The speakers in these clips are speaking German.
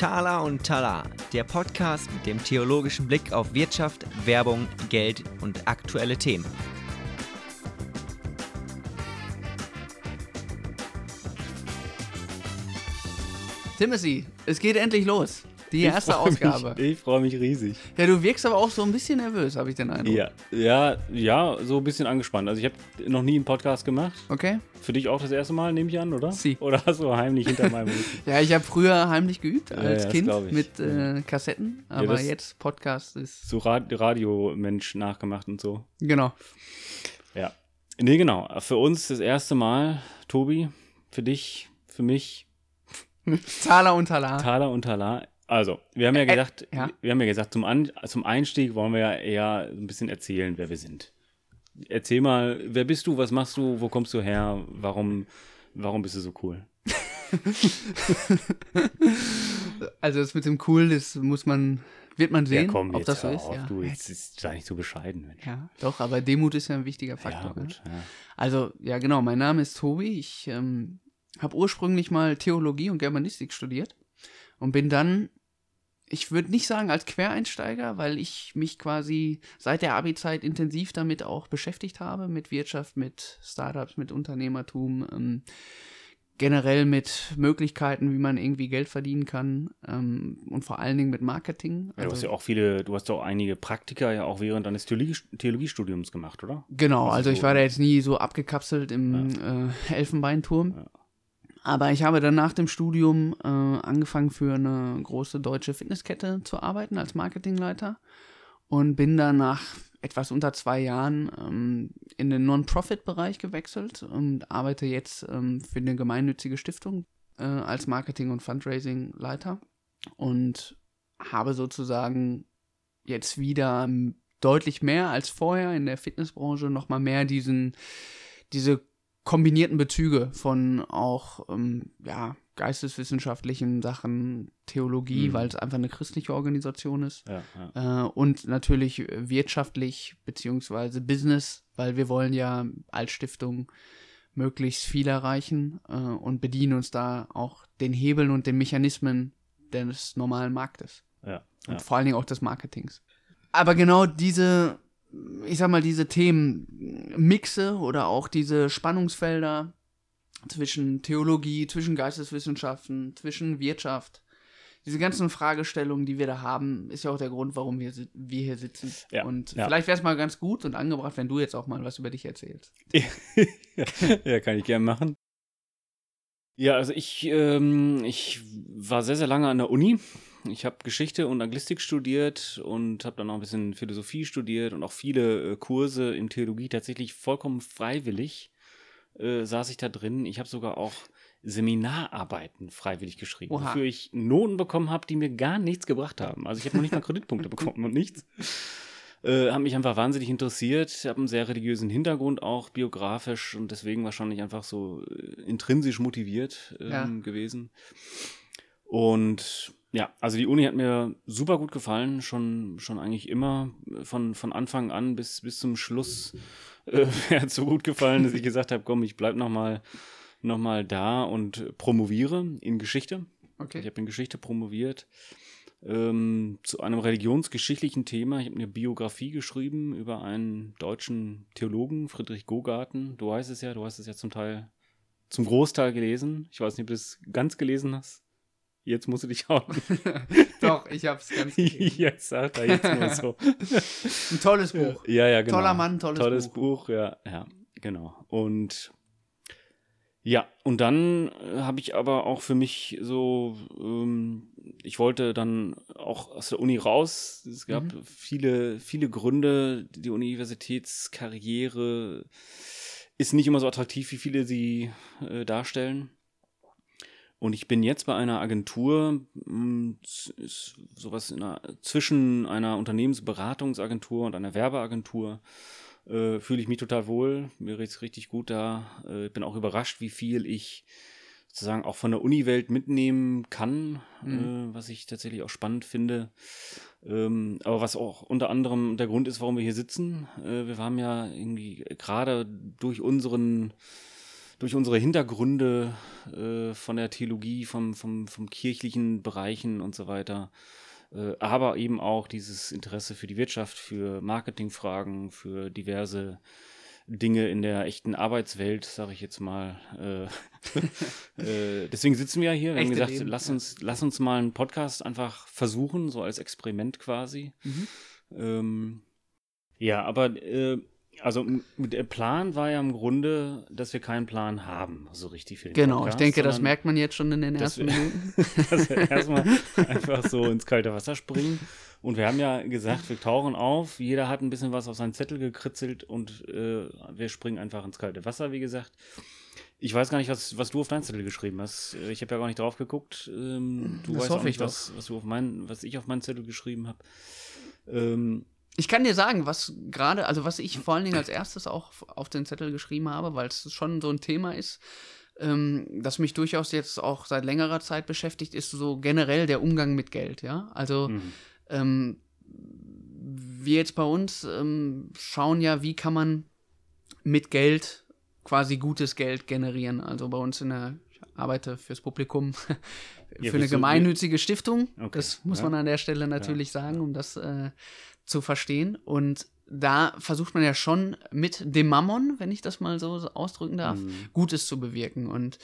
Thala und Tala, der Podcast mit dem theologischen Blick auf Wirtschaft, Werbung, Geld und aktuelle Themen. Timothy, es geht endlich los. Die Ich erste Ausgabe. Mich, ich freue mich riesig. Ja, du wirkst aber auch so ein bisschen nervös, habe ich den Eindruck. Ja, ja, ja, so ein bisschen angespannt. Also ich habe noch nie einen Podcast gemacht. Okay? Für dich auch das erste Mal, nehme ich an, oder? Sie. Oder hast du heimlich hinter meinem Rücken? Ja, ich habe früher heimlich geübt als Ja, ja, Kind mit äh, Kassetten, aber das- jetzt Podcast ist. So Ra Radiomensch nachgemacht und so. Genau. Ja. Nee, genau. Für uns das erste Mal, Tobi, für dich, für mich, Thaler und Talar. Thaler und Thaler. Also, wir haben ja Äh, gesagt, ja. wir haben ja gesagt, zum, An zum Einstieg wollen wir ja eher so ein bisschen erzählen, wer wir sind. Erzähl mal, wer bist du, was machst du, wo kommst du her, warum, warum bist du so cool? Also das mit dem Cool, das muss man, wird man sehen, ja, komm, ob das so ist. auf, Ja. du, jetzt ist da nicht so bescheiden. Mensch. ja, doch, aber Demut ist ja ein wichtiger Ja, Faktor. ne? gut. Ja. Also, ja, genau, mein Name ist Tobi. Ich ähm, habe ursprünglich mal Theologie und Germanistik studiert und bin dann, ich würde nicht sagen als Quereinsteiger, weil ich mich quasi seit der Abi-Zeit intensiv damit auch beschäftigt habe, mit Wirtschaft, mit Startups, mit Unternehmertum, ähm, generell mit Möglichkeiten, wie man irgendwie Geld verdienen kann ähm, und vor allen Dingen mit Marketing. Ja, du hast Also- ja auch viele, du hast ja auch einige Praktika ja auch während deines Theologie Theologiestudiums gemacht, oder? Genau, Also also ich war da jetzt nie so abgekapselt im äh, Elfenbeinturm. Ja. Aber ich habe dann nach dem Studium äh, angefangen für eine große deutsche Fitnesskette zu arbeiten als Marketingleiter und bin dann nach etwas unter zwei Jahren ähm, in den Non-Profit-Bereich gewechselt und arbeite jetzt ähm, für eine gemeinnützige Stiftung äh, als Marketing- und Fundraising-Leiter und habe sozusagen jetzt wieder deutlich mehr als vorher in der Fitnessbranche nochmal mehr diesen, diese kombinierten Bezüge von auch ähm, ja, geisteswissenschaftlichen Sachen, Theologie, Mhm. weil es einfach eine christliche Organisation ist Ja, ja. äh, und natürlich wirtschaftlich beziehungsweise Business, weil wir wollen ja als Stiftung möglichst viel erreichen äh, und bedienen uns da auch den Hebeln und den Mechanismen des normalen Marktes ja, und vor allen Dingen auch des Marketings. Aber genau diese, ich sag mal, diese Themen Mixe oder auch diese Spannungsfelder zwischen Theologie, zwischen Geisteswissenschaften, zwischen Wirtschaft, diese ganzen Fragestellungen, die wir da haben, ist ja auch der Grund, warum wir, wir hier sitzen. Ja, und ja. vielleicht wäre es mal ganz gut und angebracht, wenn du jetzt auch mal was über dich erzählst. ja, kann ich gern machen. Ja, also ich, ähm, ich war sehr, sehr lange an der Uni. Ich habe Geschichte und Anglistik studiert und habe dann auch ein bisschen Philosophie studiert und auch viele äh, Kurse in Theologie tatsächlich vollkommen freiwillig äh, saß ich da drin. Ich habe sogar auch Seminararbeiten freiwillig geschrieben, Oha. wofür ich Noten bekommen habe, die mir gar nichts gebracht haben. Also ich habe noch nicht mal Kreditpunkte bekommen und nichts. Äh, hat mich einfach wahnsinnig interessiert. Ich habe einen sehr religiösen Hintergrund auch biografisch und deswegen wahrscheinlich einfach so äh, intrinsisch motiviert ähm, Ja. gewesen. Und ja, also die Uni hat mir super gut gefallen, schon, schon eigentlich immer von, von Anfang an bis, bis zum Schluss äh, mir hat so gut gefallen, dass ich gesagt habe, komm, ich bleib noch mal, noch mal da und promoviere in Geschichte. Ich Okay. habe in Geschichte promoviert ähm, zu einem religionsgeschichtlichen Thema. Ich habe eine Biografie geschrieben über einen deutschen Theologen, Friedrich Gogarten. Du weißt es ja, du hast es ja zum Teil, zum Großteil gelesen. Ich weiß nicht, ob du es ganz gelesen hast. Jetzt musst du dich auch. Doch, ich hab's ganz jetzt sagt er jetzt nur so. Ein tolles Buch. Ja, ja, genau. Toller Mann, tolles tolles Buch. Buch. ja, ja, genau. Und ja, und dann äh, habe ich aber auch für mich so, ähm, ich wollte dann auch aus der Uni raus. Es gab Mhm. viele, viele Gründe. Die Universitätskarriere ist nicht immer so attraktiv, wie viele sie äh, darstellen. Und ich bin jetzt bei einer Agentur, s- ist sowas in einer, zwischen einer Unternehmensberatungsagentur und einer Werbeagentur. Äh, Fühle ich mich total wohl. Mir geht's richtig gut da. Äh, bin auch überrascht, wie viel ich sozusagen auch von der Uni-Welt mitnehmen kann, Mhm. äh, was ich tatsächlich auch spannend finde. Ähm, aber was auch unter anderem der Grund ist, warum wir hier sitzen. Äh, wir haben ja irgendwie gerade durch unseren durch unsere Hintergründe äh, von der Theologie, vom, vom, vom kirchlichen Bereichen und so weiter, äh, aber eben auch dieses Interesse für die Wirtschaft, für Marketingfragen, für diverse Dinge in der echten Arbeitswelt, sage ich jetzt mal. Äh, äh, deswegen sitzen wir ja hier. Wir haben gesagt, Leben, lass, uns, lass uns mal einen Podcast einfach versuchen, so als Experiment quasi. Mhm. Ähm, ja, aber äh, also der Plan war ja im Grunde, dass wir keinen Plan haben, so richtig den Genau, Podcast, ich denke, das merkt man jetzt schon in den ersten wir, Minuten. dass wir erstmal einfach so ins kalte Wasser springen. Und wir haben ja gesagt, wir tauchen auf, jeder hat ein bisschen was auf seinen Zettel gekritzelt und äh, wir springen einfach ins kalte Wasser, wie gesagt. Ich weiß gar nicht, was, was du auf deinen Zettel geschrieben hast. Ich habe ja gar nicht drauf geguckt. Ähm, du das weißt auch nicht, was, was, du auf mein, was ich auf meinen Zettel geschrieben habe. Ähm, ich kann dir sagen, was gerade, also was ich vor allen Dingen als erstes auch auf den Zettel geschrieben habe, weil es schon so ein Thema ist, ähm, das mich durchaus jetzt auch seit längerer Zeit beschäftigt, ist so generell der Umgang mit Geld, ja. Also mhm. ähm, wir jetzt bei uns ähm, schauen ja, wie kann man mit Geld quasi gutes Geld generieren. Also bei uns in der, ich arbeite fürs Publikum für ja, eine gemeinnützige Stiftung. Okay. Das muss ja. man an der Stelle natürlich ja. sagen, um das äh, zu verstehen. Und da versucht man ja schon mit dem Mammon, wenn ich das mal so ausdrücken darf, mhm. Gutes zu bewirken. Und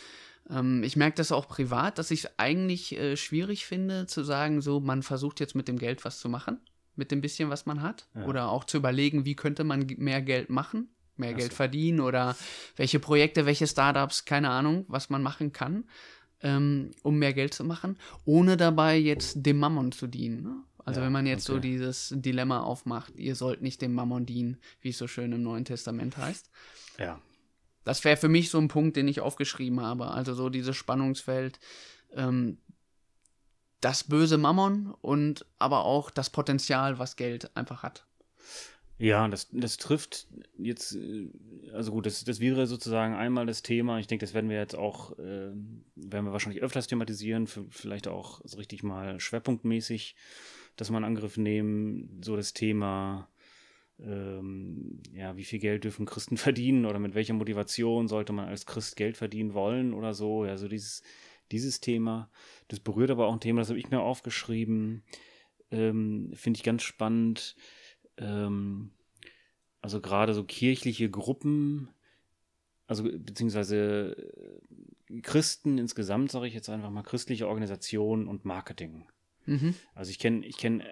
ähm, ich merke das auch privat, dass ich es eigentlich äh, schwierig finde, zu sagen, so, man versucht jetzt mit dem Geld was zu machen, mit dem bisschen, was man hat. Ja. Oder auch zu überlegen, wie könnte man mehr Geld machen, mehr Geld verdienen oder welche Projekte, welche Startups, keine Ahnung, was man machen kann. Ähm, um mehr Geld zu machen, ohne dabei jetzt dem Mammon zu dienen. Ne? Also ja, wenn man jetzt okay. so dieses Dilemma aufmacht, ihr sollt nicht dem Mammon dienen, wie es so schön im Neuen Testament heißt. Ja. Das wäre für mich so ein Punkt, den ich aufgeschrieben habe. Also so dieses Spannungsfeld, ähm, das böse Mammon und aber auch das Potenzial, was Geld einfach hat. Ja, das, das trifft jetzt, äh, also gut, das, das wäre sozusagen einmal das Thema. Ich denke, das werden wir jetzt auch, äh, werden wir wahrscheinlich öfters thematisieren, vielleicht auch so richtig mal schwerpunktmäßig das mal in Angriff nehmen, so das Thema, ähm, ja, wie viel Geld dürfen Christen verdienen oder mit welcher Motivation sollte man als Christ Geld verdienen wollen oder so. Ja, so dieses, dieses Thema. Das berührt aber auch ein Thema, das habe ich mir aufgeschrieben. Ähm, Finde ich ganz spannend. Ähm, also gerade so kirchliche Gruppen, also beziehungsweise äh, Christen insgesamt, sage ich jetzt einfach mal, christliche Organisationen und Marketing. Mhm. Also ich kenne ich kenn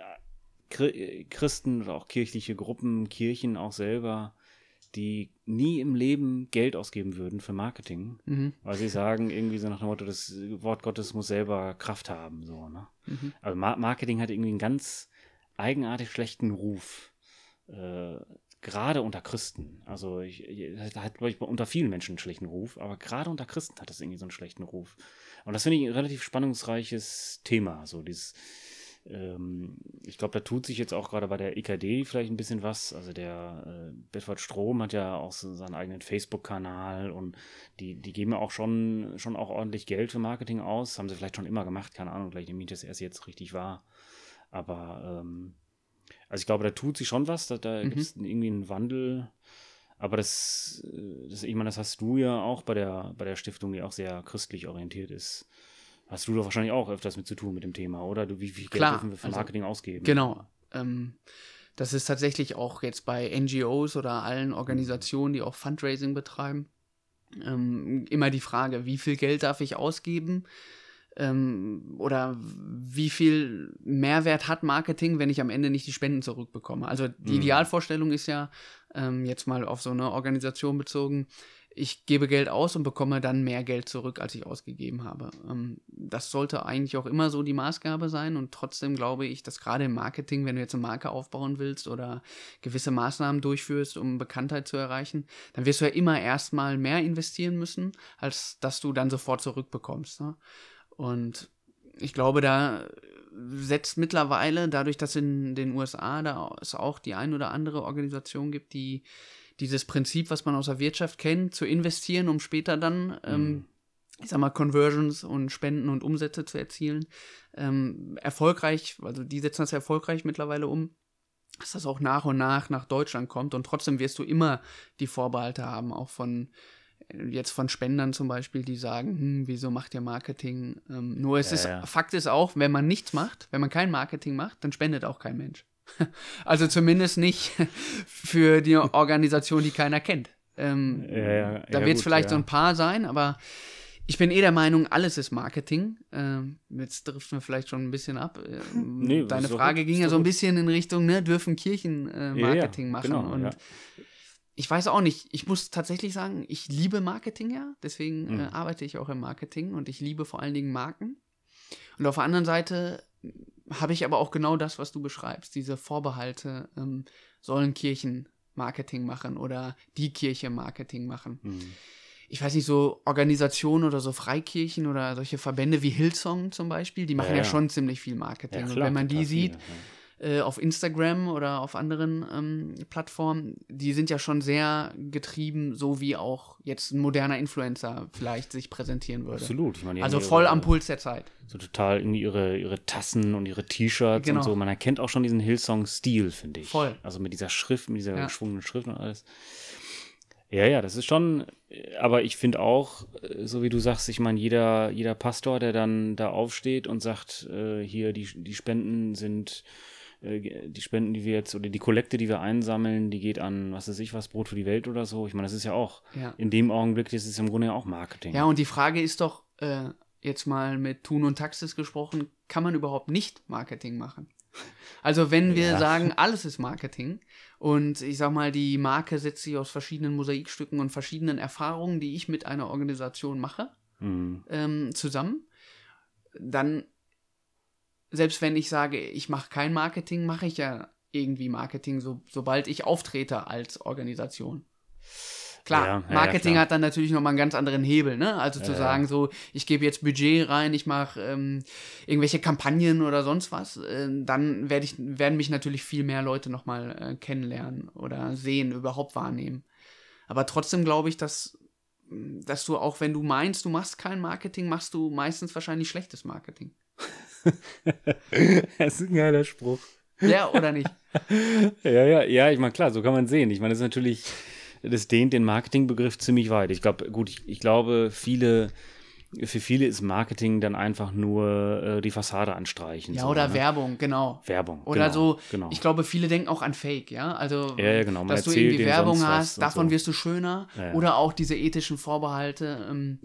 äh, Christen oder auch kirchliche Gruppen, Kirchen auch selber, die nie im Leben Geld ausgeben würden für Marketing, mhm. weil sie sagen irgendwie so nach dem Motto, das Wort Gottes muss selber Kraft haben, so, ne? Mhm. Also Marketing hat irgendwie einen ganz eigenartig schlechten Ruf. Äh, gerade unter Christen. Also ich, das hat, glaube ich, unter vielen Menschen einen schlechten Ruf, aber gerade unter Christen hat das irgendwie so einen schlechten Ruf. Und das finde ich ein relativ spannungsreiches Thema. So dieses, ähm, ich glaube, da tut sich jetzt auch gerade bei der EKD vielleicht ein bisschen was. Also der äh, Bedford Strom hat ja auch so seinen eigenen Facebook-Kanal und die, die geben ja auch schon, schon auch ordentlich Geld für Marketing aus. Haben sie vielleicht schon immer gemacht, keine Ahnung, vielleicht nehme ich das erst jetzt richtig wahr. Aber ähm, also ich glaube, da tut sich schon was, da, da mhm. gibt es irgendwie einen Wandel. Aber das, äh, das, ich meine, das hast du ja auch bei der, bei der Stiftung, die auch sehr christlich orientiert ist. Hast du doch wahrscheinlich auch öfters mit zu tun mit dem Thema, oder? Du, wie viel Geld Klar, dürfen wir für also Marketing also, ausgeben? Genau. Ähm, das ist tatsächlich auch jetzt bei NGOs oder allen Organisationen, die auch Fundraising betreiben, ähm, immer die Frage, wie viel Geld darf ich ausgeben? Ähm, oder wie viel Mehrwert hat Marketing, wenn ich am Ende nicht die Spenden zurückbekomme. Also die mhm. Idealvorstellung ist ja, ähm, jetzt mal auf so eine Organisation bezogen, ich gebe Geld aus und bekomme dann mehr Geld zurück, als ich ausgegeben habe. Ähm, das sollte eigentlich auch immer so die Maßgabe sein und trotzdem glaube ich, dass gerade im Marketing, wenn du jetzt eine Marke aufbauen willst oder gewisse Maßnahmen durchführst, um Bekanntheit zu erreichen, dann wirst du ja immer erstmal mehr investieren müssen, als dass du dann sofort zurückbekommst. Ne? Und ich glaube, da setzt mittlerweile, dadurch, dass in den USA da es auch die ein oder andere Organisation gibt, die dieses Prinzip, was man aus der Wirtschaft kennt, zu investieren, um später dann, ähm, mhm. ähm, ich sag mal, Conversions und Spenden und Umsätze zu erzielen, ähm, erfolgreich, also die setzen das erfolgreich mittlerweile um, dass das auch nach und nach nach Deutschland kommt und trotzdem wirst du immer die Vorbehalte haben, auch von jetzt von Spendern zum Beispiel, die sagen, hm, wieso macht ihr Marketing? Ähm, nur es Ja, ist, ja. Fakt ist auch, wenn man nichts macht, wenn man kein Marketing macht, dann spendet auch kein Mensch. Also zumindest nicht für die Organisation, die keiner kennt. Ähm, Ja, da wird es vielleicht so ein paar sein, aber ich bin eh der Meinung, alles ist Marketing. Ähm, jetzt driften wir vielleicht schon ein bisschen ab. Ähm, Nee, Deine Frage gut, ging ja so ein bisschen in Richtung, ne, dürfen Kirchen äh, Marketing machen? genau, und. Ich weiß auch nicht, ich muss tatsächlich sagen, ich liebe Marketing ja, deswegen Mhm. äh, arbeite ich auch im Marketing und ich liebe vor allen Dingen Marken. Und auf der anderen Seite habe ich aber auch genau das, was du beschreibst, diese Vorbehalte, ähm, sollen Kirchen Marketing machen oder die Kirche Marketing machen. Hm. Ich weiß nicht, so Organisationen oder so Freikirchen oder solche Verbände wie Hillsong zum Beispiel, die machen ja, Ja, ja. schon ziemlich viel Marketing. Ja, und klar, wenn man die sieht, äh, auf Instagram oder auf anderen ähm, Plattformen, die sind ja schon sehr getrieben, so wie auch jetzt ein moderner Influencer vielleicht sich präsentieren würde. Absolut. Ich meine, Also voll ihre- am Puls der Zeit. So total irgendwie ihre, ihre Tassen und ihre T-Shirts Genau. und so. Man erkennt auch schon diesen Hillsong-Stil, finde ich. Voll. Also mit dieser Schrift, mit dieser Ja. geschwungenen Schrift und alles. Ja, ja, das ist schon, aber ich finde auch, äh, so wie du sagst, ich meine, jeder, jeder Pastor, der dann da aufsteht und sagt, äh, hier, die, die Spenden sind, die Spenden, die wir jetzt, oder die Kollekte, die wir einsammeln, die geht an, was weiß ich was, Brot für die Welt oder so. Ich meine, das ist ja auch, Ja. in dem Augenblick, das ist im Grunde ja auch Marketing. Ja, und die Frage ist doch, äh, jetzt mal mit Thun und Taxis gesprochen, kann man überhaupt nicht Marketing machen? Also wenn wir Ja. sagen, alles ist Marketing und ich sag mal, die Marke setzt sich aus verschiedenen Mosaikstücken und verschiedenen Erfahrungen, die ich mit einer Organisation mache, Mhm. ähm, zusammen, dann, selbst wenn ich sage, ich mache kein Marketing, mache ich ja irgendwie Marketing, so, sobald ich auftrete als Organisation. Klar, Ja, ja, ja, Marketing klar. hat dann natürlich nochmal einen ganz anderen Hebel, ne? Also zu sagen, so, ich gebe jetzt Budget rein, ich mache ähm, irgendwelche Kampagnen oder sonst was, äh, dann werd ich, werden mich natürlich viel mehr Leute nochmal äh, kennenlernen oder sehen, überhaupt wahrnehmen. Aber trotzdem glaube ich, dass, dass du auch, wenn du meinst, du machst kein Marketing, machst du meistens wahrscheinlich schlechtes Marketing. das ist ein geiler Spruch. Ja, oder nicht? Ja, ja, ja, ich meine, klar, so kann man sehen. Ich meine, das ist natürlich, das dehnt den Marketingbegriff ziemlich weit. Ich glaube, gut, ich, ich glaube, viele, für viele ist Marketing dann einfach nur äh, die Fassade anstreichen. Ja, so, oder ne? Werbung, genau. Werbung. Oder genau, so, Genau. ich glaube, viele denken auch an Fake, ja. Also, Ja, ja, genau. Dass du irgendwie Werbung hast, davon so. wirst du schöner. Oder auch diese ethischen Vorbehalte. Ähm,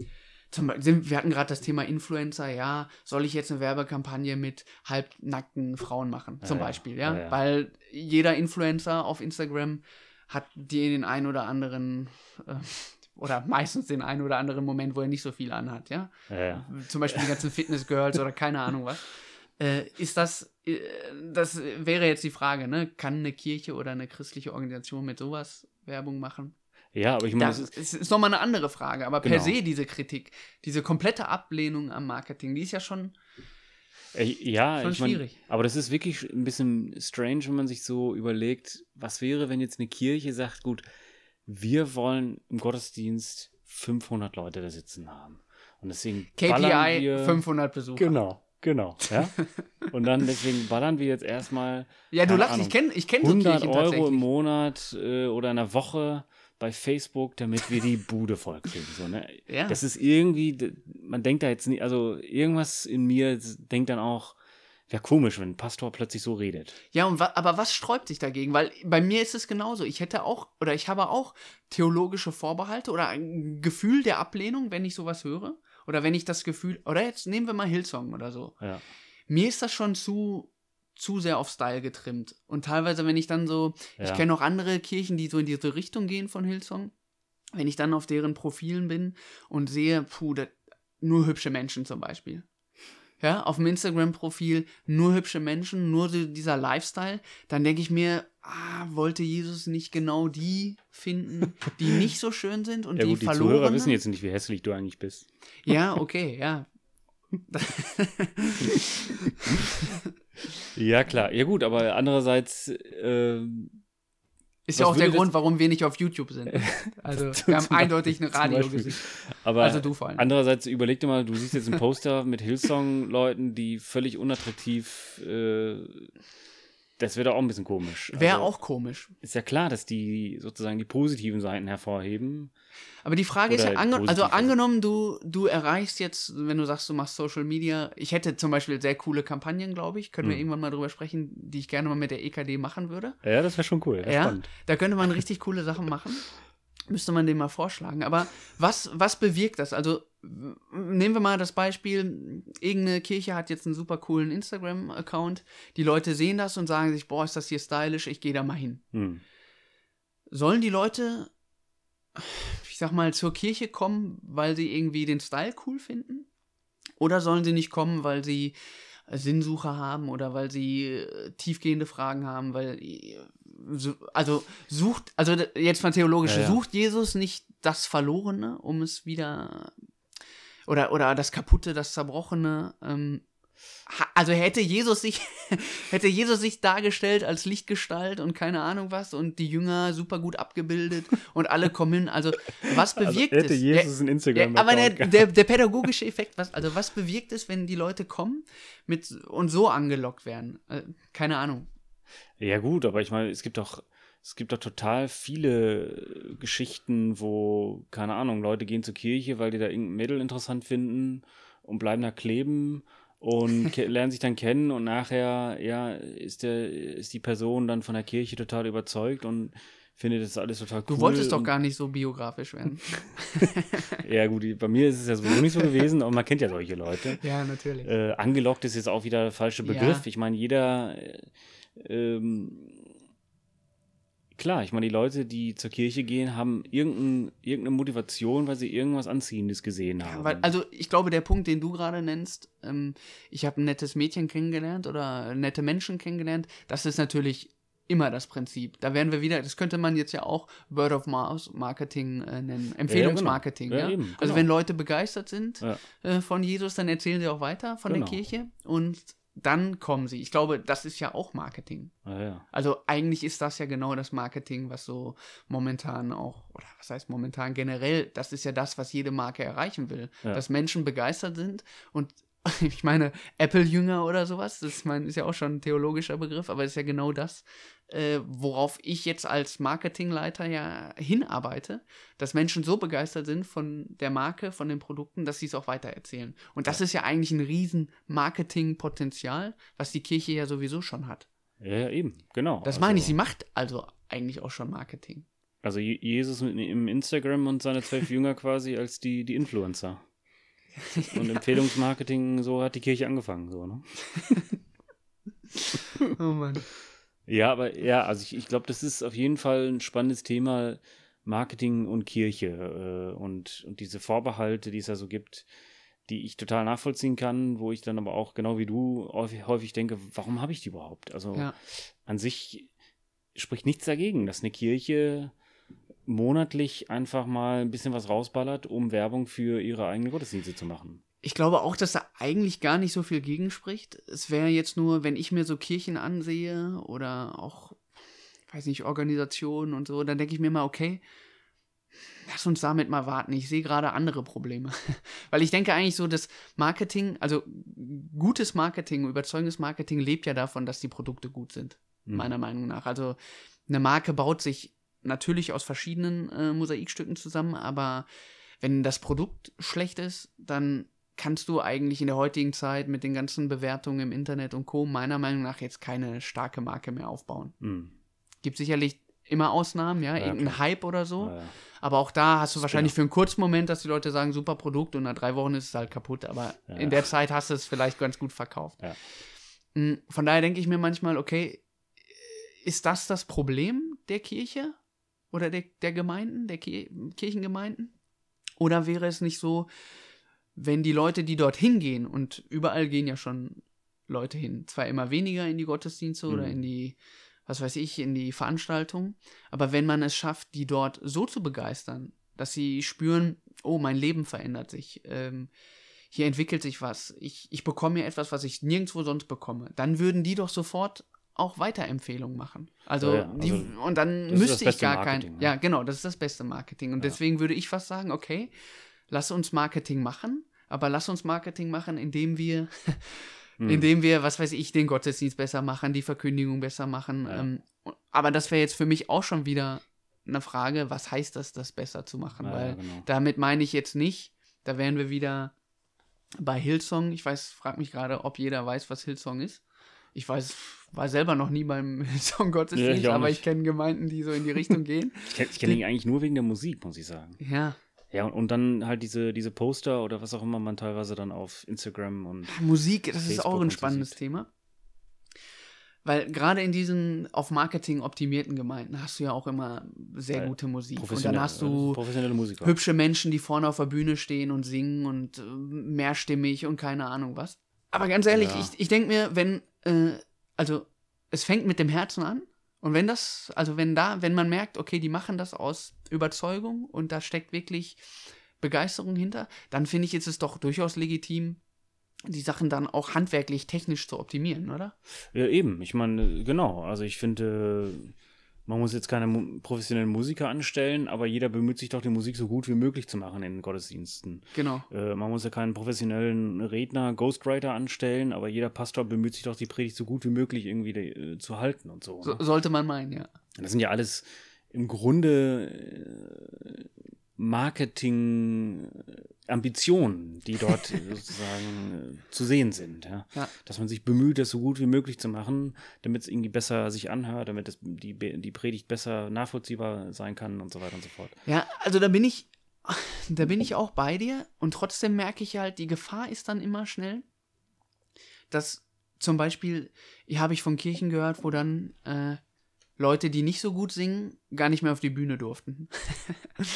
zum Beispiel, wir hatten gerade das Thema Influencer, ja, soll ich jetzt eine Werbekampagne mit halbnackten Frauen machen, zum Ja. Beispiel, ja? Ja. Weil jeder Influencer auf Instagram hat den einen oder anderen, äh, oder meistens den einen oder anderen Moment, wo er nicht so viel anhat, ja ja, ja. zum Beispiel die ganzen Fitness-Girls oder keine Ahnung was. Äh, ist das, äh, das wäre jetzt die Frage, ne? Kann eine Kirche oder eine christliche Organisation mit sowas Werbung machen? Ja, aber ich meine, Das das ist, ist, nochmal eine andere Frage, aber per Genau. se diese Kritik, diese komplette Ablehnung am Marketing, die ist ja schon, äh, ja, schon ich meine, schwierig. aber das ist wirklich ein bisschen strange, wenn man sich so überlegt, was wäre, wenn jetzt eine Kirche sagt, gut, wir wollen im Gottesdienst 500 Leute da sitzen haben. Und deswegen ballern KPI wir, 500 Besucher. Genau, genau, ja. Und dann deswegen ballern wir jetzt erstmal Ja, du lachst, ich Ahnung, kenne ich kenn so 100 Kirchen Euro tatsächlich. im Monat äh, oder in einer Woche bei Facebook, damit wir die Bude voll kriegen. So, ne? Ja. Das ist irgendwie, man denkt da jetzt nicht, also irgendwas in mir denkt dann auch, wäre komisch, wenn ein Pastor plötzlich so redet. Ja, und wa aber was sträubt sich dagegen? Weil bei mir ist es genauso. Ich hätte auch, oder ich habe auch theologische Vorbehalte oder ein Gefühl der Ablehnung, wenn ich sowas höre. Oder wenn ich das Gefühl, oder jetzt nehmen wir mal Hillsong oder so. Ja. Mir ist das schon zu, zu sehr auf Style getrimmt. Und teilweise, wenn ich dann so, ich Ja. kenne auch andere Kirchen, die so in diese Richtung gehen von Hillsong. Wenn ich dann auf deren Profilen bin und sehe, puh, da, nur hübsche Menschen zum Beispiel. Ja, auf dem Instagram-Profil nur hübsche Menschen, nur so dieser Lifestyle, dann denke ich mir, ah, wollte Jesus nicht genau die finden, die nicht so schön sind und ja die gut, die verloren Zuhörer wissen jetzt nicht, wie hässlich du eigentlich bist. Ja, okay, ja. Ja, klar. Ja gut, aber andererseits, ähm, Ist ja auch der Grund, warum wir nicht auf YouTube sind. Also, wir haben eindeutig ein zum Radiogesicht. aber Also du vor allem. andererseits überleg dir mal, du siehst jetzt ein Poster mit Hillsong-Leuten, die völlig unattraktiv äh, das wäre doch auch ein bisschen komisch. Wäre Also, auch komisch. Ist ja klar, dass die sozusagen die positiven Seiten hervorheben. Aber die Frage ist ja, ange also angenommen, du, du erreichst jetzt, wenn du sagst, du machst Social Media, ich hätte zum Beispiel sehr coole Kampagnen, glaube ich, können wir Hm. irgendwann mal drüber sprechen, die ich gerne mal mit der EKD machen würde. Ja, das wäre schon cool. Ja, spannend. da könnte man richtig coole Sachen machen. Müsste man dem mal vorschlagen. Aber was, was bewirkt das? Also nehmen wir mal das Beispiel, irgendeine Kirche hat jetzt einen super coolen Instagram-Account. Die Leute sehen das und sagen sich, boah, ist das hier stylisch, ich gehe da mal hin. Hm. Sollen die Leute, ich sag mal, zur Kirche kommen, weil sie irgendwie den Style cool finden? Oder sollen sie nicht kommen, weil sie äh, Sinnsuche haben oder weil sie äh, tiefgehende Fragen haben, weil äh, so- also sucht, also jetzt mal theologisch, Ja, ja. sucht Jesus nicht das Verlorene, um es wieder oder oder das Kaputte, das Zerbrochene. Ähm, also hätte Jesus sich hätte Jesus sich dargestellt als Lichtgestalt und keine Ahnung was und die Jünger super gut abgebildet und alle kommen hin. Also was bewirkt also hätte es? Jesus ein Der, Instagram der, aber der, der, der pädagogische Effekt, was, also was bewirkt es, wenn die Leute kommen mit und so angelockt werden? Äh, keine Ahnung. Ja, gut, aber ich meine, es gibt doch, es gibt doch total viele äh, Geschichten, wo, keine Ahnung, Leute gehen zur Kirche, weil die da irgendein Mädel interessant finden und bleiben da kleben und lernen sich dann kennen und nachher, ja, ist der, ist die Person dann von der Kirche total überzeugt und findet das alles total cool. Du wolltest doch gar nicht so biografisch werden. Ja, gut, bei mir ist es ja sowieso nicht so gewesen, aber man kennt ja solche Leute. ja, natürlich. Äh, angelockt ist jetzt auch wieder der falsche Ja. Begriff. Ich meine, jeder, äh, ähm, klar, ich meine, die Leute, die zur Kirche gehen, haben irgendein, irgendeine Motivation, weil sie irgendwas Anziehendes gesehen haben. Weil, also ich glaube, der Punkt, den du gerade nennst, ähm, ich habe ein nettes Mädchen kennengelernt oder nette Menschen kennengelernt, das ist natürlich immer das Prinzip. Da werden wir wieder, das könnte man jetzt ja auch Word of Mouth Marketing äh, nennen, Empfehlungsmarketing. Ja, Ja, eben, Also genau. wenn Leute begeistert sind Ja. äh, von Jesus, dann erzählen sie auch weiter von Genau. der Kirche und dann kommen sie. Ich glaube, das ist ja auch Marketing. ja, ja. Also eigentlich ist das ja genau das Marketing, was so momentan auch, oder was heißt momentan generell, das ist ja das, was jede Marke erreichen will. Ja. Dass Menschen begeistert sind und ich meine, Apple-Jünger oder sowas, das ist, mein, ist ja auch schon ein theologischer Begriff, aber ist ja genau das, äh, worauf ich jetzt als Marketingleiter ja hinarbeite, dass Menschen so begeistert sind von der Marke, von den Produkten, dass sie es auch weitererzählen. Und das ist ja eigentlich ein riesen Marketingpotenzial, was die Kirche ja sowieso schon hat. Ja, ja, eben, genau. Das also, meine ich, sie macht also eigentlich auch schon Marketing. Also Je- Jesus mit, im Instagram und seine zwölf Jünger quasi als die, die Influencer. Und Empfehlungsmarketing, so hat die Kirche angefangen, so, ne? Oh Mann. Ja, aber ja, also ich, ich glaube, das ist auf jeden Fall ein spannendes Thema, Marketing und Kirche äh, und, und diese Vorbehalte, die es ja so gibt, die ich total nachvollziehen kann, wo ich dann aber auch genau wie du häufig, häufig denke, warum habe ich die überhaupt? Also Ja. an sich spricht nichts dagegen, dass eine Kirche monatlich einfach mal ein bisschen was rausballert, um Werbung für ihre eigenen Gottesdienste zu machen. Ich glaube auch, dass da eigentlich gar nicht so viel gegenspricht. Es wäre jetzt nur, wenn ich mir so Kirchen ansehe oder auch, weiß nicht, Organisationen und so, dann denke ich mir mal, okay, lass uns damit mal warten. Ich sehe gerade andere Probleme. Weil ich denke eigentlich so, dass Marketing, also gutes Marketing, überzeugendes Marketing lebt ja davon, dass die Produkte gut sind. Hm. meiner Meinung nach. Also eine Marke baut sich natürlich aus verschiedenen äh, Mosaikstücken zusammen, aber wenn das Produkt schlecht ist, dann kannst du eigentlich in der heutigen Zeit mit den ganzen Bewertungen im Internet und Co. meiner Meinung nach jetzt keine starke Marke mehr aufbauen. Hm. Gibt sicherlich immer Ausnahmen, ja, Ja, irgendein. Hype oder so, Ja, ja. aber auch da hast du wahrscheinlich für einen kurzen Moment, dass die Leute sagen, super Produkt und nach drei Wochen ist es halt kaputt, aber in der Zeit hast du es vielleicht ganz gut verkauft. Mm, Von daher denke ich mir manchmal, okay, ist das das Problem der Kirche oder der, der Gemeinden, der Ki Kirchengemeinden? Oder wäre es nicht so, wenn die Leute, die dort hingehen, und überall gehen ja schon Leute hin, zwar immer weniger in die Gottesdienste oder Mhm. in die, was weiß ich, in die Veranstaltungen, aber wenn man es schafft, die dort so zu begeistern, dass sie spüren, oh, mein Leben verändert sich, ähm, hier entwickelt sich was, ich, ich bekomme hier etwas, was ich nirgendwo sonst bekomme, dann würden die doch sofort auch Weiterempfehlungen machen. Also, Ja, die, also und dann müsste ich gar Marketing, kein. ja. Ja, genau, das ist das beste Marketing. Und Ja. deswegen würde ich fast sagen, okay, lass uns Marketing machen, aber lass uns Marketing machen, indem wir Mhm. indem wir, was weiß ich, den Gottesdienst besser machen, die Verkündigung besser machen. Ähm, aber das wäre jetzt für mich auch schon wieder eine Frage, was heißt das, das besser zu machen? Weil genau. damit meine ich jetzt nicht, da wären wir wieder bei Hillsong. Ich weiß, frag mich gerade, ob jeder weiß, was Hillsong ist. Ich weiß, war selber noch nie beim Hillsong-Gottesdienst, Ja, ich auch aber ich kenne Gemeinden, die so in die Richtung gehen. Ich kenne kenn ihn eigentlich nur wegen der Musik, muss ich sagen. Ja, Ja, und, und dann halt diese, diese Poster oder was auch immer man teilweise dann auf Instagram und. Musik, das ist Facebook auch und ein so spannendes sieht. Thema. Weil gerade in diesen auf Marketing optimierten Gemeinden hast du ja auch immer sehr Ja, gute Musik. Und dann hast du Musiker. hübsche Menschen, die vorne auf der Bühne stehen und singen und äh, mehrstimmig und keine Ahnung was. Aber ganz ehrlich, Ja. ich, ich denke mir, wenn, äh, also es fängt mit dem Herzen an. Und wenn das, also wenn da, wenn man merkt, okay, die machen das aus Überzeugung und da steckt wirklich Begeisterung hinter, dann finde ich, ist es doch durchaus legitim, die Sachen dann auch handwerklich, technisch zu optimieren, oder? Ja, eben. Ich meine, genau. Also ich finde, äh, man muss jetzt keine mu professionellen Musiker anstellen, aber jeder bemüht sich doch, die Musik so gut wie möglich zu machen in den Gottesdiensten. Genau. Äh, man muss ja keinen professionellen Redner, Ghostwriter anstellen, aber jeder Pastor bemüht sich doch, die Predigt so gut wie möglich irgendwie äh, zu halten und so. So, ne? sollte man meinen, ja. Das sind ja alles im Grunde äh, Marketing-Ambitionen, die dort sozusagen äh, zu sehen sind. Ja? Ja. Dass man sich bemüht, das so gut wie möglich zu machen, damit es irgendwie besser sich anhört, damit es die, die Predigt besser nachvollziehbar sein kann und so weiter und so fort. Ja, also da bin ich, da bin ich auch bei dir und trotzdem merke ich halt, die Gefahr ist dann immer schnell, dass zum Beispiel, hier habe ich von Kirchen gehört, wo dann äh, Leute, die nicht so gut singen, gar nicht mehr auf die Bühne durften.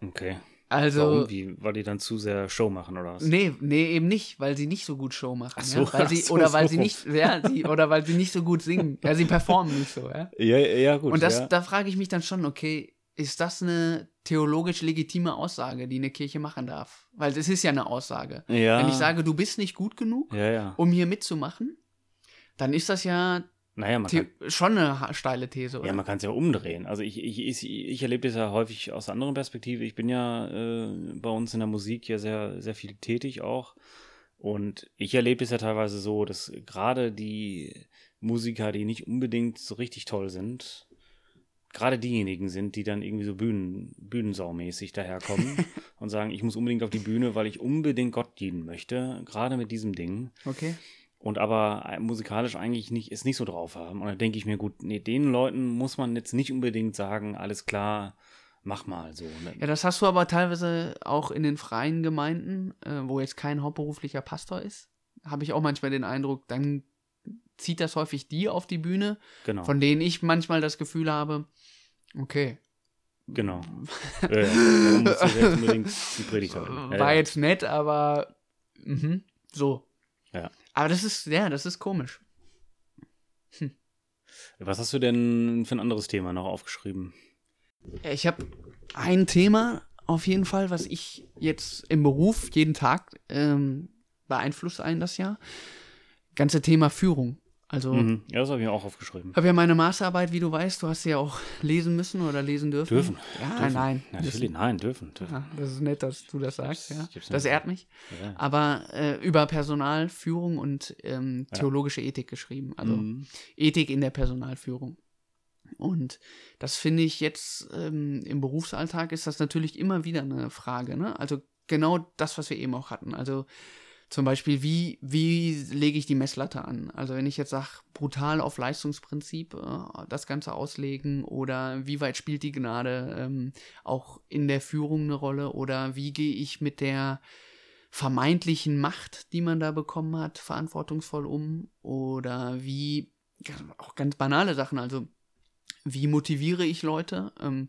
Okay. Also, Warum? Wie, weil die dann zu sehr Show machen oder was? nee, nee, eben nicht, weil sie nicht so gut Show machen. Ach so, ja? weil sie, so, oder weil so. sie nicht, ja, sie, oder weil sie nicht so gut singen. Ja, sie performen nicht so, ja. Ja, ja, gut. Und das, ja. da frage ich mich dann schon, okay, ist das eine theologisch legitime Aussage, die eine Kirche machen darf? Weil das ist ja eine Aussage. ja. Wenn ich sage, du bist nicht gut genug, um hier mitzumachen, dann ist das ja Naja, man the kann, schon eine steile These, oder? Ja, man kann es ja umdrehen. Also ich, ich, ich, ich erlebe das ja häufig aus einer anderen Perspektive. Ich bin ja äh, bei uns in der Musik ja sehr, sehr viel tätig auch. Und ich erlebe es ja teilweise so, dass gerade die Musiker, die nicht unbedingt so richtig toll sind, gerade diejenigen sind, die dann irgendwie so Bühnen, Bühnensaumäßig daherkommen und sagen, ich muss unbedingt auf die Bühne, weil ich unbedingt Gott dienen möchte, gerade mit diesem Ding okay. Und aber äh, musikalisch eigentlich nicht, es nicht so drauf haben. Und dann denke ich mir, gut, nee, den Leuten muss man jetzt nicht unbedingt sagen, alles klar, mach mal so. ne? Ja, das hast du aber teilweise auch in den freien Gemeinden, äh, wo jetzt kein hauptberuflicher Pastor ist, habe ich auch manchmal den Eindruck, dann zieht das häufig die auf die Bühne, genau. von denen ich manchmal das Gefühl habe, okay, genau. du jetzt unbedingt die Predigt halten? Ja, war jetzt nett, aber mhm, so. Ja. Aber das ist, ja, das ist komisch. Was hast du denn für ein anderes Thema noch aufgeschrieben? Ich habe ein Thema auf jeden Fall, was ich jetzt im Beruf jeden Tag ähm, beeinflusst ein das Jahr. Ganze Thema Führung. Also Mhm. Ja, das habe ich mir auch aufgeschrieben. habe ja meine Masterarbeit, wie du weißt, du hast sie ja auch lesen müssen oder lesen dürfen. Dürfen. Ja, dürfen. nein. Natürlich, nein, dürfen. dürfen. Ja, das ist nett, dass du das sagst. Ja. Das ehrt mich. Ja. Aber äh, über Personalführung und ähm, theologische Ethik geschrieben. Also Mhm. Ethik in der Personalführung. Und das finde ich jetzt ähm, im Berufsalltag ist das natürlich immer wieder eine Frage. Ne? Also genau das, was wir eben auch hatten. Also zum Beispiel, wie, wie lege ich die Messlatte an? Also wenn ich jetzt sage, brutal auf Leistungsprinzip äh, das Ganze auslegen oder wie weit spielt die Gnade ähm, auch in der Führung eine Rolle oder wie gehe ich mit der vermeintlichen Macht, die man da bekommen hat, verantwortungsvoll um oder wie, auch ganz banale Sachen, also wie motiviere ich Leute? Ähm,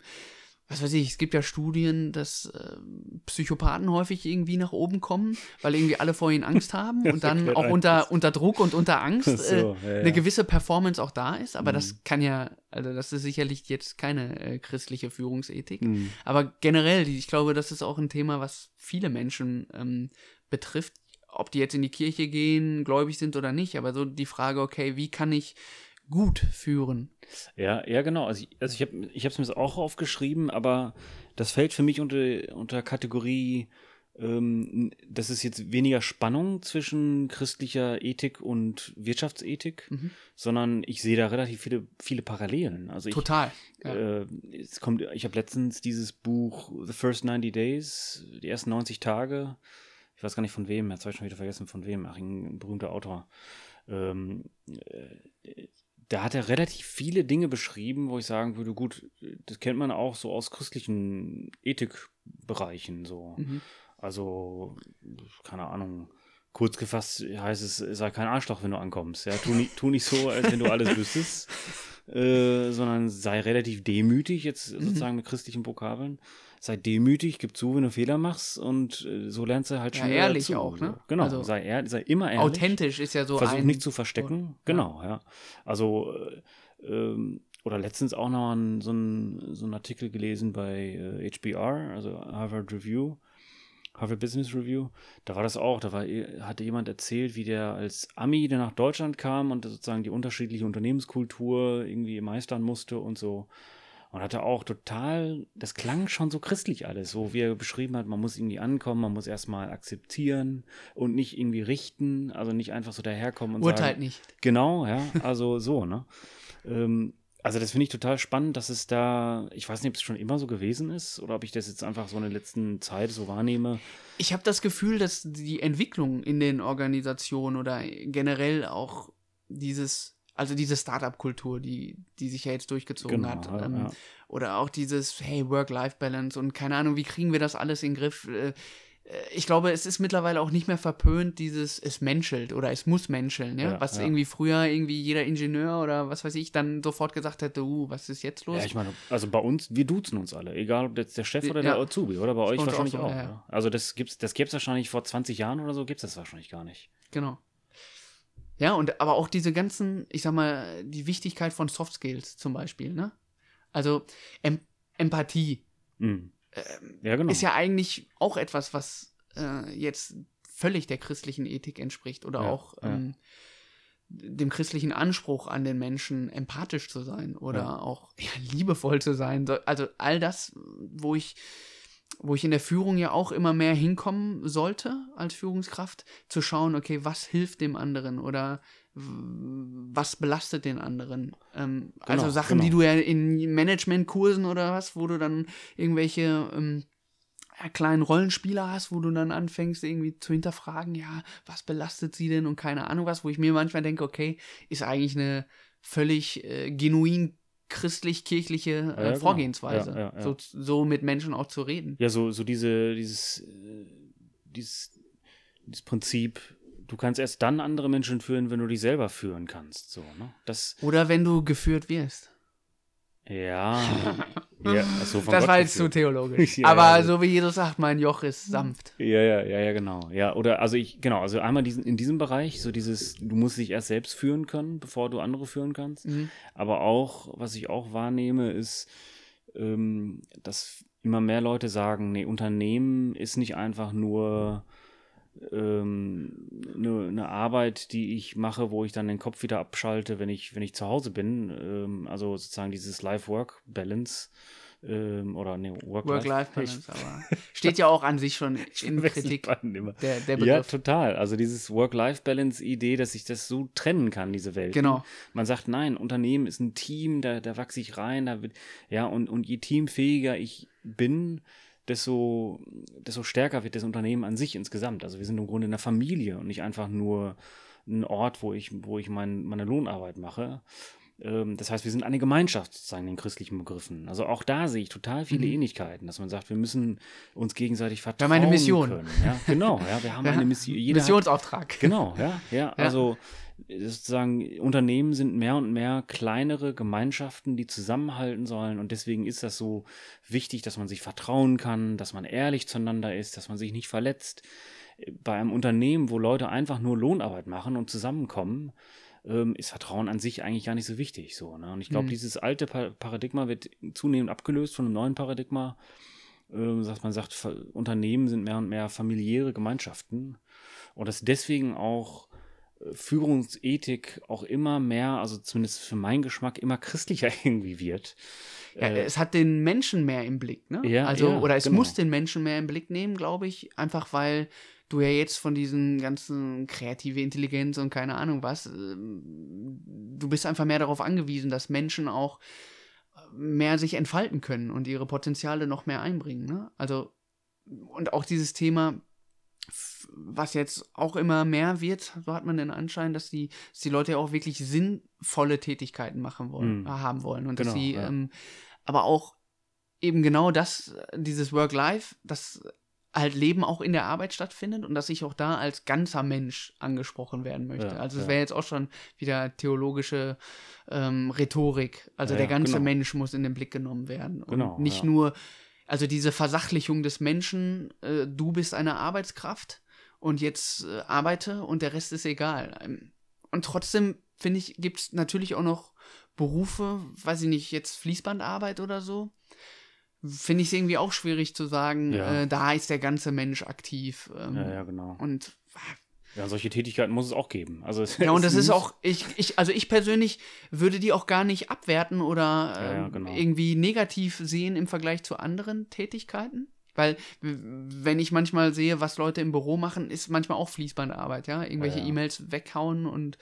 was weiß ich, es gibt ja Studien, dass äh, Psychopathen häufig irgendwie nach oben kommen, weil irgendwie alle vor ihnen Angst haben und dann auch unter, unter Druck und unter Angst Ach so, äh, ja, ja. eine gewisse Performance auch da ist, aber Mhm. das kann ja, also das ist sicherlich jetzt keine äh, christliche Führungsethik. Mhm. Aber generell, ich glaube, das ist auch ein Thema, was viele Menschen ähm, betrifft, ob die jetzt in die Kirche gehen, gläubig sind oder nicht. Aber so die Frage, okay, wie kann ich gut führen? Ja, ja, genau. Also ich, also ich habe ich es mir auch aufgeschrieben, aber das fällt für mich unter, unter Kategorie ähm, das ist jetzt weniger Spannung zwischen christlicher Ethik und Wirtschaftsethik, Mhm. sondern ich sehe da relativ viele, viele Parallelen. Also ich, Total. Ja. äh, es kommt, ich habe letztens dieses Buch The First 90 Days, die ersten 90 Tage, ich weiß gar nicht von wem, jetzt habe ich schon wieder vergessen von wem, ach, ein berühmter Autor. Ähm, äh, da hat er relativ viele Dinge beschrieben, wo ich sagen würde, gut, das kennt man auch so aus christlichen Ethikbereichen so. Mhm. Also, keine Ahnung. Kurz gefasst heißt es, sei kein Arschloch, wenn du ankommst. Ja, tu, nicht, tu nicht so, als wenn du alles wüsstest, äh, sondern sei relativ demütig, jetzt sozusagen mit christlichen Vokabeln. Sei demütig, gib zu, wenn du Fehler machst und äh, so lernst du halt Ja, schon ehrlich dazu. auch, ne? Genau, Also sei, ehr, sei immer ehrlich. Authentisch ist ja so Versuch ein. nicht zu verstecken. Genau, ja. Also, äh, ähm, oder letztens auch noch ein, so, ein, so einen Artikel gelesen bei äh, HBR, also Harvard Review, Harvard Business Review. Da war das auch, da war, hatte jemand erzählt, wie der als Ami, der nach Deutschland kam und sozusagen die unterschiedliche Unternehmenskultur irgendwie meistern musste und so. Und hatte auch total, das klang schon so christlich alles, so wie er beschrieben hat, man muss irgendwie ankommen, man muss erstmal akzeptieren und nicht irgendwie richten, also nicht einfach so daherkommen und Urteilt sagen. nicht. Genau, ja, also so, ne? Ähm, also das finde ich total spannend, dass es da, ich weiß nicht, ob es schon immer so gewesen ist oder ob ich das jetzt einfach so in der letzten Zeit so wahrnehme. Ich habe das Gefühl, dass die Entwicklung in den Organisationen oder generell auch dieses, also diese Startup-Kultur, die, die sich ja jetzt durchgezogen Genau, hat, ja, ähm, ja. oder auch dieses, hey, Work-Life-Balance und keine Ahnung, wie kriegen wir das alles in den Griff? Äh, ich glaube, es ist mittlerweile auch nicht mehr verpönt, dieses es menschelt oder es muss menscheln, ja? Ja, was ja. irgendwie früher irgendwie jeder Ingenieur oder was weiß ich dann sofort gesagt hätte, uh, was ist jetzt los? Ja, ich meine, also bei uns, wir duzen uns alle, egal ob jetzt der Chef oder Ja. der Azubi, oder bei euch wahrscheinlich auch auch. so, ja, ja. ja. Also das gibt's, das gäbe es wahrscheinlich vor 20 Jahren oder so, gibt es das wahrscheinlich gar nicht. Genau. Ja, und aber auch diese ganzen, ich sag mal, die Wichtigkeit von Soft Skills zum Beispiel, ne? Also em Empathie Mhm. ähm, Ja, genau. ist ja eigentlich auch etwas, was äh, jetzt völlig der christlichen Ethik entspricht oder Ja, auch ja. ähm, dem christlichen Anspruch an den Menschen, empathisch zu sein oder auch liebevoll zu sein. So- Also all das, wo ich, wo ich in der Führung ja auch immer mehr hinkommen sollte als Führungskraft, zu schauen, okay, was hilft dem anderen oder was belastet den anderen. Ähm, also Genau, Sachen, die genau. du ja in Managementkursen oder was, wo du dann irgendwelche ähm, kleinen Rollenspieler hast, wo du dann anfängst, irgendwie zu hinterfragen, ja, was belastet sie denn und keine Ahnung was, wo ich mir manchmal denke, okay, ist eigentlich eine völlig äh, genuin christlich-kirchliche äh, Ja, genau. Vorgehensweise, ja, ja. So, so mit Menschen auch zu reden. Ja, so, so diese, dieses, äh, dieses, dieses Prinzip, du kannst erst dann andere Menschen führen, wenn du dich selber führen kannst. So, ne? Das, Oder wenn du geführt wirst. Ja. ja so von das Gott war jetzt zu theologisch. Ja, Aber ja, so wie Jesus sagt, mein Joch ist sanft. Ja, ja, ja, ja, genau. Ja, oder also ich, genau, also einmal diesen, in diesem Bereich, so dieses, du musst dich erst selbst führen können, bevor du andere führen kannst. Mhm. Aber auch, was ich auch wahrnehme, ist, ähm, dass immer mehr Leute sagen, nee, Unternehmen ist nicht einfach nur ähm, eine, eine Arbeit, die ich mache, wo ich dann den Kopf wieder abschalte, wenn ich, wenn ich zu Hause bin. Ähm, also sozusagen dieses Life-Work-Balance ähm, oder nee, Work-Life-Balance, aber steht ja auch an sich schon in Kritik, der, der Ja, total. Also dieses Work-Life-Balance-Idee, dass ich das so trennen kann, diese Welt. Genau. Man sagt, nein, Unternehmen ist ein Team, da, da wachse ich rein, da wird, ja, und, und je teamfähiger ich bin, desto, desto stärker wird das Unternehmen an sich insgesamt. Also wir sind im Grunde eine Familie und nicht einfach nur ein Ort, wo ich, wo ich mein, meine Lohnarbeit mache. Ähm, Das heißt, wir sind eine Gemeinschaft sozusagen in den christlichen Begriffen. Also auch da sehe ich total viele Mhm. Ähnlichkeiten, dass man sagt, wir müssen uns gegenseitig Wir vertrauen haben eine Mission. können. Ja, genau, ja, wir haben Ja, eine Mission. Jeder hat, Missionsauftrag. Genau, ja, ja, Also sozusagen Unternehmen sind mehr und mehr kleinere Gemeinschaften, die zusammenhalten sollen und deswegen ist das so wichtig, dass man sich vertrauen kann, dass man ehrlich zueinander ist, dass man sich nicht verletzt. Bei einem Unternehmen, wo Leute einfach nur Lohnarbeit machen und zusammenkommen, ähm, ist Vertrauen an sich eigentlich gar nicht so wichtig. So, ne? Und ich glaube, Mhm. dieses alte Pa- Paradigma wird zunehmend abgelöst von einem neuen Paradigma. Ähm, sagt man sagt, Unternehmen sind mehr und mehr familiäre Gemeinschaften und dass deswegen auch Führungsethik auch immer mehr, also zumindest für meinen Geschmack, immer christlicher irgendwie wird. Ja, äh, es hat den Menschen mehr im Blick, ne? Ja, also, ja, oder es genau. muss den Menschen mehr im Blick nehmen, glaube ich, einfach weil du ja jetzt von diesen ganzen kreative Intelligenz und keine Ahnung was, ähm, du bist einfach mehr darauf angewiesen, dass Menschen auch mehr sich entfalten können und ihre Potenziale noch mehr einbringen, ne? Also, und auch dieses Thema, was jetzt auch immer mehr wird, so hat man den Anschein, dass die, dass die Leute ja auch wirklich sinnvolle Tätigkeiten machen wollen, Mhm. haben wollen. Und dass Genau, sie ja. ähm, aber auch eben genau das, dieses Work-Life, das halt Leben auch in der Arbeit stattfindet und dass ich auch da als ganzer Mensch angesprochen werden möchte. Ja, also es ja. wäre jetzt auch schon wieder theologische ähm, Rhetorik. Also Ja, der ganze genau. Mensch muss in den Blick genommen werden. Und Genau, nicht nur, also diese Versachlichung des Menschen, äh, du bist eine Arbeitskraft und jetzt äh, arbeite und der Rest ist egal. Ähm, Und trotzdem, finde ich, gibt es natürlich auch noch Berufe, weiß ich nicht, jetzt Fließbandarbeit oder so. Finde ich es irgendwie auch schwierig zu sagen, Ja. äh, da ist der ganze Mensch aktiv. Ähm, Ja, ja, genau. Und Ja, solche Tätigkeiten muss es auch geben. Also ja, und das ist auch, ich, ich, also ich persönlich würde die auch gar nicht abwerten oder Ja, ja, ähm, genau. irgendwie negativ sehen im Vergleich zu anderen Tätigkeiten. Weil, wenn ich manchmal sehe, was Leute im Büro machen, ist manchmal auch Fließbandarbeit, ja. Irgendwelche Ja, ja. E-Mails weghauen und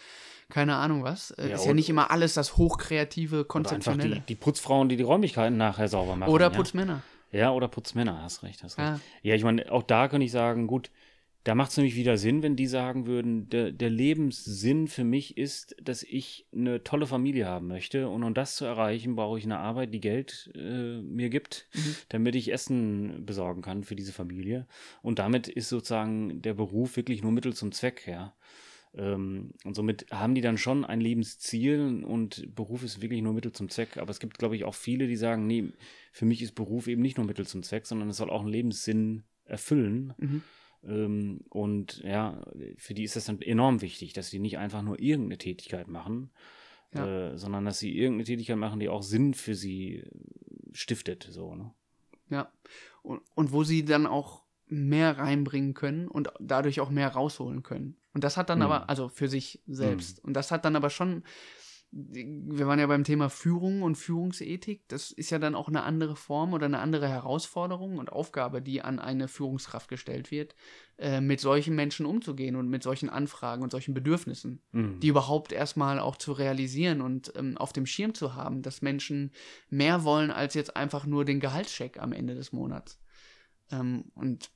keine Ahnung was. Äh, Ja, ist ja nicht immer alles das hochkreative, konzeptionelle. die, die Putzfrauen, die die Räumlichkeiten nachher sauber machen. Oder? Putzmänner. Ja, oder Putzmänner, hast recht, hast recht. Ja. Ja, ich meine, auch da kann ich sagen, gut, da macht es nämlich wieder Sinn, wenn die sagen würden, der, der Lebenssinn für mich ist, dass ich eine tolle Familie haben möchte und um das zu erreichen, brauche ich eine Arbeit, die Geld äh, mir gibt, Mhm. damit ich Essen besorgen kann für diese Familie. Und damit ist sozusagen der Beruf wirklich nur Mittel zum Zweck, ja. Ähm, und somit haben die dann schon ein Lebensziel und Beruf ist wirklich nur Mittel zum Zweck. Aber es gibt, glaube ich, auch viele, die sagen, nee, für mich ist Beruf eben nicht nur Mittel zum Zweck, sondern es soll auch einen Lebenssinn erfüllen. Mhm. Ähm, und ja, für die ist das dann enorm wichtig, dass sie nicht einfach nur irgendeine Tätigkeit machen, Ja. äh, sondern dass sie irgendeine Tätigkeit machen, die auch Sinn für sie äh, stiftet. So, ne? Ja. Und, und wo sie dann auch mehr reinbringen können und dadurch auch mehr rausholen können. Und das hat dann Mhm. aber, also für sich selbst. Und das hat dann aber schon, wir waren ja beim Thema Führung und Führungsethik, das ist ja dann auch eine andere Form oder eine andere Herausforderung und Aufgabe, die an eine Führungskraft gestellt wird, äh, mit solchen Menschen umzugehen und mit solchen Anfragen und solchen Bedürfnissen Mhm. die überhaupt erstmal auch zu realisieren und ähm, auf dem Schirm zu haben, dass Menschen mehr wollen als jetzt einfach nur den Gehaltscheck am Ende des Monats. Ähm, und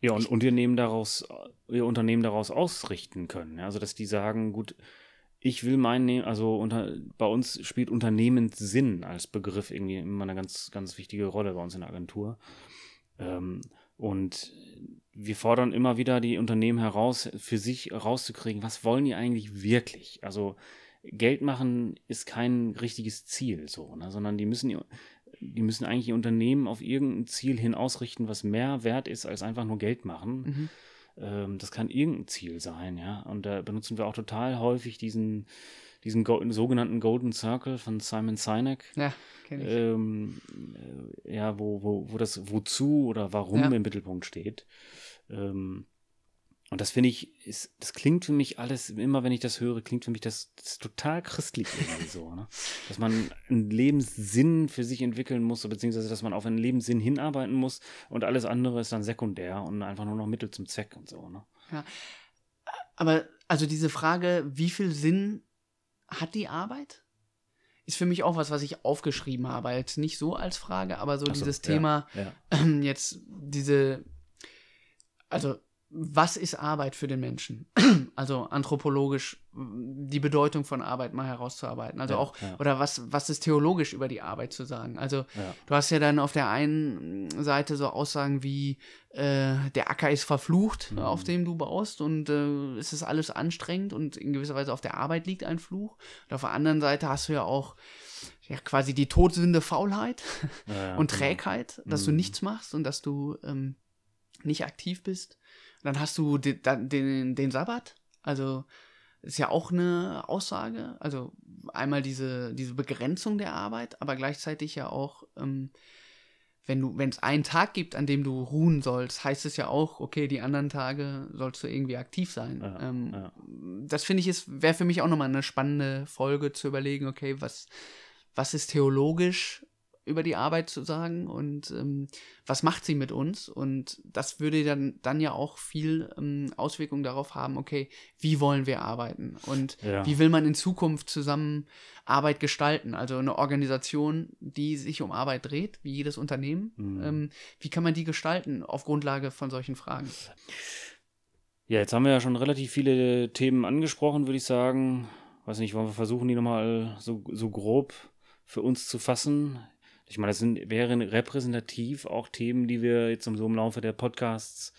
Ja, und, und ihr, nehmen daraus, ihr Unternehmen daraus ausrichten können. Ja? Also, dass die sagen, gut, ich will mein, Ne- also unter, bei uns spielt Unternehmenssinn als Begriff irgendwie immer eine ganz, ganz wichtige Rolle bei uns in der Agentur. Ähm, und wir fordern immer wieder die Unternehmen heraus, für sich rauszukriegen, was wollen die eigentlich wirklich? Also Geld machen ist kein richtiges Ziel, so, ne? sondern die müssen, die müssen eigentlich ihr Unternehmen auf irgendein Ziel hin ausrichten, was mehr wert ist als einfach nur Geld machen. mhm. Ähm, das kann irgendein Ziel sein, ja. Und da benutzen wir auch total häufig diesen, diesen Go sogenannten Golden Circle von Simon Sinek. ja, kenne ich. Ähm, äh, ja, wo, wo, wo das Wozu oder Warum Ja. im Mittelpunkt steht. Ähm, und das finde ich, ist, das klingt für mich alles, immer wenn ich das höre, klingt für mich das, das total christlich irgendwie so, ne? Dass man einen Lebenssinn für sich entwickeln muss, beziehungsweise dass man auf einen Lebenssinn hinarbeiten muss und alles andere ist dann sekundär und einfach nur noch Mittel zum Zweck und so, ne? Aber also diese Frage, wie viel Sinn hat die Arbeit? Ist für mich auch was, was ich aufgeschrieben habe. Jetzt nicht so als Frage, aber so so, dieses ja, Thema, Ja. ähm, jetzt diese, also was ist Arbeit für den Menschen? also anthropologisch m, die Bedeutung von Arbeit mal herauszuarbeiten. Also Ja, auch, ja. oder was, was ist theologisch über die Arbeit zu sagen? Also Ja. du hast ja dann auf der einen Seite so Aussagen wie, äh, der Acker ist verflucht, Mhm. auf dem du baust und äh, es ist alles anstrengend und in gewisser Weise auf der Arbeit liegt ein Fluch. Und auf der anderen Seite hast du ja auch ja, quasi die Todsünde Faulheit und genau. Trägheit, dass du Mhm. nichts machst und dass du ähm, nicht aktiv bist. Dann hast du den, den, den Sabbat. Also ist ja auch eine Aussage. Also einmal diese, diese Begrenzung der Arbeit, aber gleichzeitig ja auch, ähm, wenn du, wenn es einen Tag gibt, an dem du ruhen sollst, heißt es ja auch, okay, die anderen Tage sollst du irgendwie aktiv sein. Ja, ähm, ja. Das finde ich, wäre für mich auch nochmal eine spannende Folge zu überlegen, okay, was, was ist theologisch über die Arbeit zu sagen und ähm, was macht sie mit uns? Und das würde dann, dann ja auch viel ähm, Auswirkungen darauf haben, okay, wie wollen wir arbeiten und Ja. wie will man in Zukunft zusammen Arbeit gestalten? Also eine Organisation, die sich um Arbeit dreht, wie jedes Unternehmen, Mhm. ähm, wie kann man die gestalten auf Grundlage von solchen Fragen? Ja, jetzt haben wir ja schon relativ viele Themen angesprochen, würde ich sagen. Weiß nicht, wollen wir versuchen, die nochmal so, so grob für uns zu fassen? Ich meine, das sind, wären repräsentativ auch Themen, die wir jetzt im, so im Laufe der Podcasts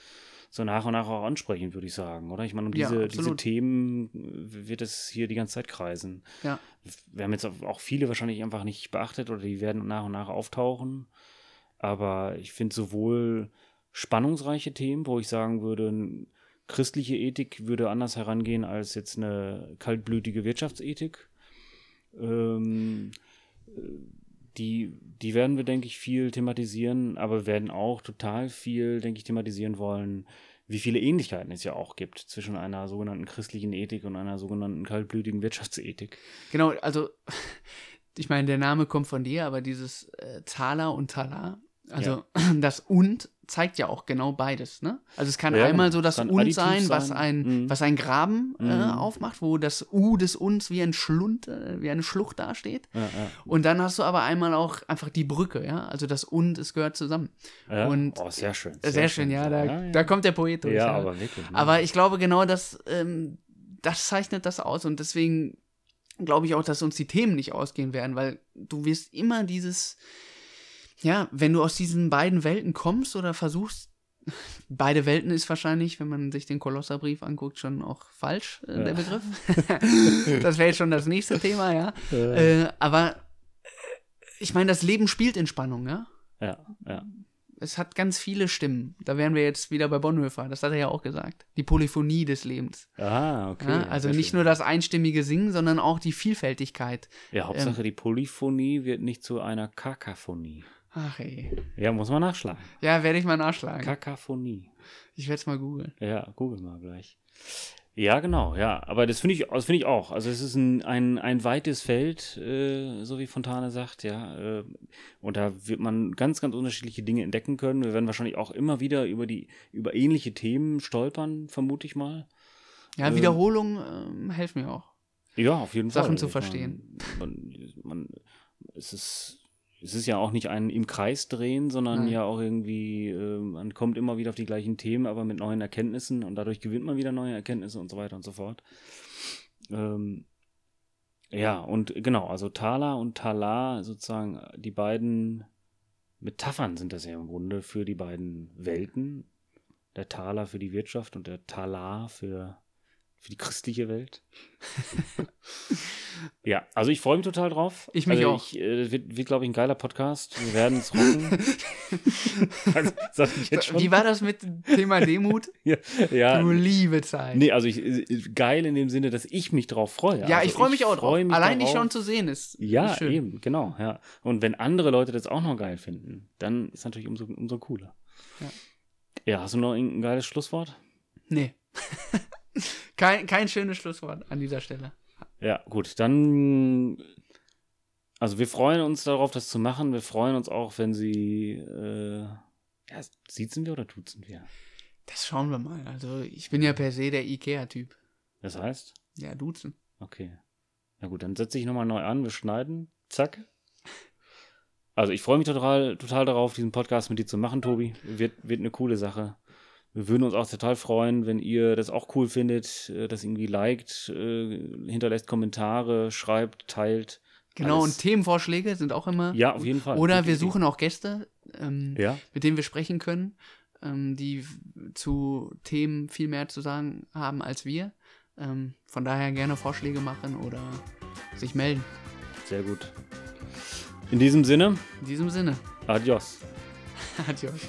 so nach und nach auch ansprechen, würde ich sagen, oder? Ich meine, um Ja, diese, diese absolut. Themen wird es hier die ganze Zeit kreisen. Ja. Wir haben jetzt auch viele wahrscheinlich einfach nicht beachtet oder die werden nach und nach auftauchen. Aber ich finde sowohl spannungsreiche Themen, wo ich sagen würde, christliche Ethik würde anders herangehen als jetzt eine kaltblütige Wirtschaftsethik. Ähm, äh, die, die werden wir, denke ich, viel thematisieren, aber werden auch total viel, denke ich, thematisieren wollen, wie viele Ähnlichkeiten es ja auch gibt zwischen einer sogenannten christlichen Ethik und einer sogenannten kaltblütigen Wirtschaftsethik. Genau, also ich meine, der Name kommt von dir, aber dieses äh, Thaler und Talar, also das und zeigt ja auch genau beides, ne? Also es kann Ja, einmal genau. so das und additiv sein, was sein. ein, Mhm. was ein Graben äh, Mhm. aufmacht, wo das U des Uns wie ein Schlund, äh, wie eine Schlucht dasteht. Ja, ja. Und dann hast du aber einmal auch einfach die Brücke, ja? Also das und, es gehört zusammen. Ja? Und- oh, sehr schön. Sehr, schön, ja, da, da kommt der Poet durch. ja, aber wirklich. ne? Aber ich glaube, genau das, ähm, das zeichnet das aus. Und deswegen glaube ich auch, dass uns die Themen nicht ausgehen werden, weil du wirst immer dieses, ja, wenn du aus diesen beiden Welten kommst oder versuchst, beide Welten ist wahrscheinlich, wenn man sich den Kolosserbrief anguckt, schon auch falsch, äh, der Ja. Begriff. das wäre jetzt schon das nächste Thema, ja. äh, Äh, aber äh, ich meine, das Leben spielt in Spannung, ja ja, ja. es hat ganz viele Stimmen. Da wären wir jetzt wieder bei Bonhoeffer, das hat er ja auch gesagt. Die Polyphonie des Lebens. Ah, okay. Ja, ja, also nicht schön. nur das einstimmige Singen, sondern auch die Vielfältigkeit. Ja, ähm, Hauptsache die Polyphonie wird nicht zu einer Kakaphonie. Ach ey. Ja, muss man nachschlagen. Ja, werde ich mal nachschlagen. Kakaphonie. ich werde es mal googeln. Ja, google mal gleich. Ja, genau, ja. Aber das finde ich, das finde ich auch. Also es ist ein, ein, ein weites Feld, äh, so wie Fontane sagt, ja. Äh, und da wird man ganz, ganz unterschiedliche Dinge entdecken können. Wir werden wahrscheinlich auch immer wieder über die, über ähnliche Themen stolpern, vermute ich mal. Ja, Ähm, Wiederholungen ähm, helfen mir auch. Ja, auf jeden Fall. Sachen zu verstehen. Man, man, man, es, ist, es ist ja auch nicht ein im Kreis drehen, sondern Nein. ja auch irgendwie, äh, man kommt immer wieder auf die gleichen Themen, aber mit neuen Erkenntnissen und dadurch gewinnt man wieder neue Erkenntnisse und so weiter und so fort. Ähm, ja, und genau, also Thala und Talar, sozusagen die beiden Metaphern sind das ja im Grunde für die beiden Welten. Der Taler für die Wirtschaft und der Talar für, für die christliche Welt. ja, also ich freue mich total drauf. Ich mich also auch. Ich, äh, wird, wird glaube ich, ein geiler Podcast. Wir werden es rocken. also, sag ich jetzt schon. Wie war das mit dem Thema Demut? ja, ja, Du liebe Zeit. Nee, also ich, äh, geil in dem Sinne, dass ich mich drauf freue. ja, also ich freue mich auch drauf. freu mich Allein dich schon zu sehen ist, Ja, ist schön. eben, genau, ja. Und wenn andere Leute das auch noch geil finden, dann ist natürlich umso, umso cooler. Ja. Ja, hast du noch irgendein geiles Schlusswort? Nee. Kein, kein schönes Schlusswort an dieser Stelle. Ja, gut, dann. Also wir freuen uns darauf, das zu machen. Wir freuen uns auch, wenn sie. Äh, ja, siezen wir oder tutzen wir? Das schauen wir mal. Also, ich bin ja per se der Ikea-Typ. Das heißt? Ja, duzen. Okay. Na gut, dann setze ich nochmal neu an, wir schneiden. Zack. Also ich freue mich total, total darauf, diesen Podcast mit dir zu machen, Tobi. Wird, wird eine coole Sache. Wir würden uns auch total freuen, wenn ihr das auch cool findet, äh, das irgendwie liked, äh, hinterlässt Kommentare, schreibt, teilt. Genau, Alles. und Themenvorschläge sind auch immer. Ja, auf jeden Fall. Oder wir suchen auch Gäste, ähm, Ja, mit denen wir sprechen können, ähm, die zu Themen viel mehr zu sagen haben als wir. Ähm, von daher gerne Vorschläge machen oder sich melden. sehr gut. In diesem Sinne, In diesem Sinne, adios. adios.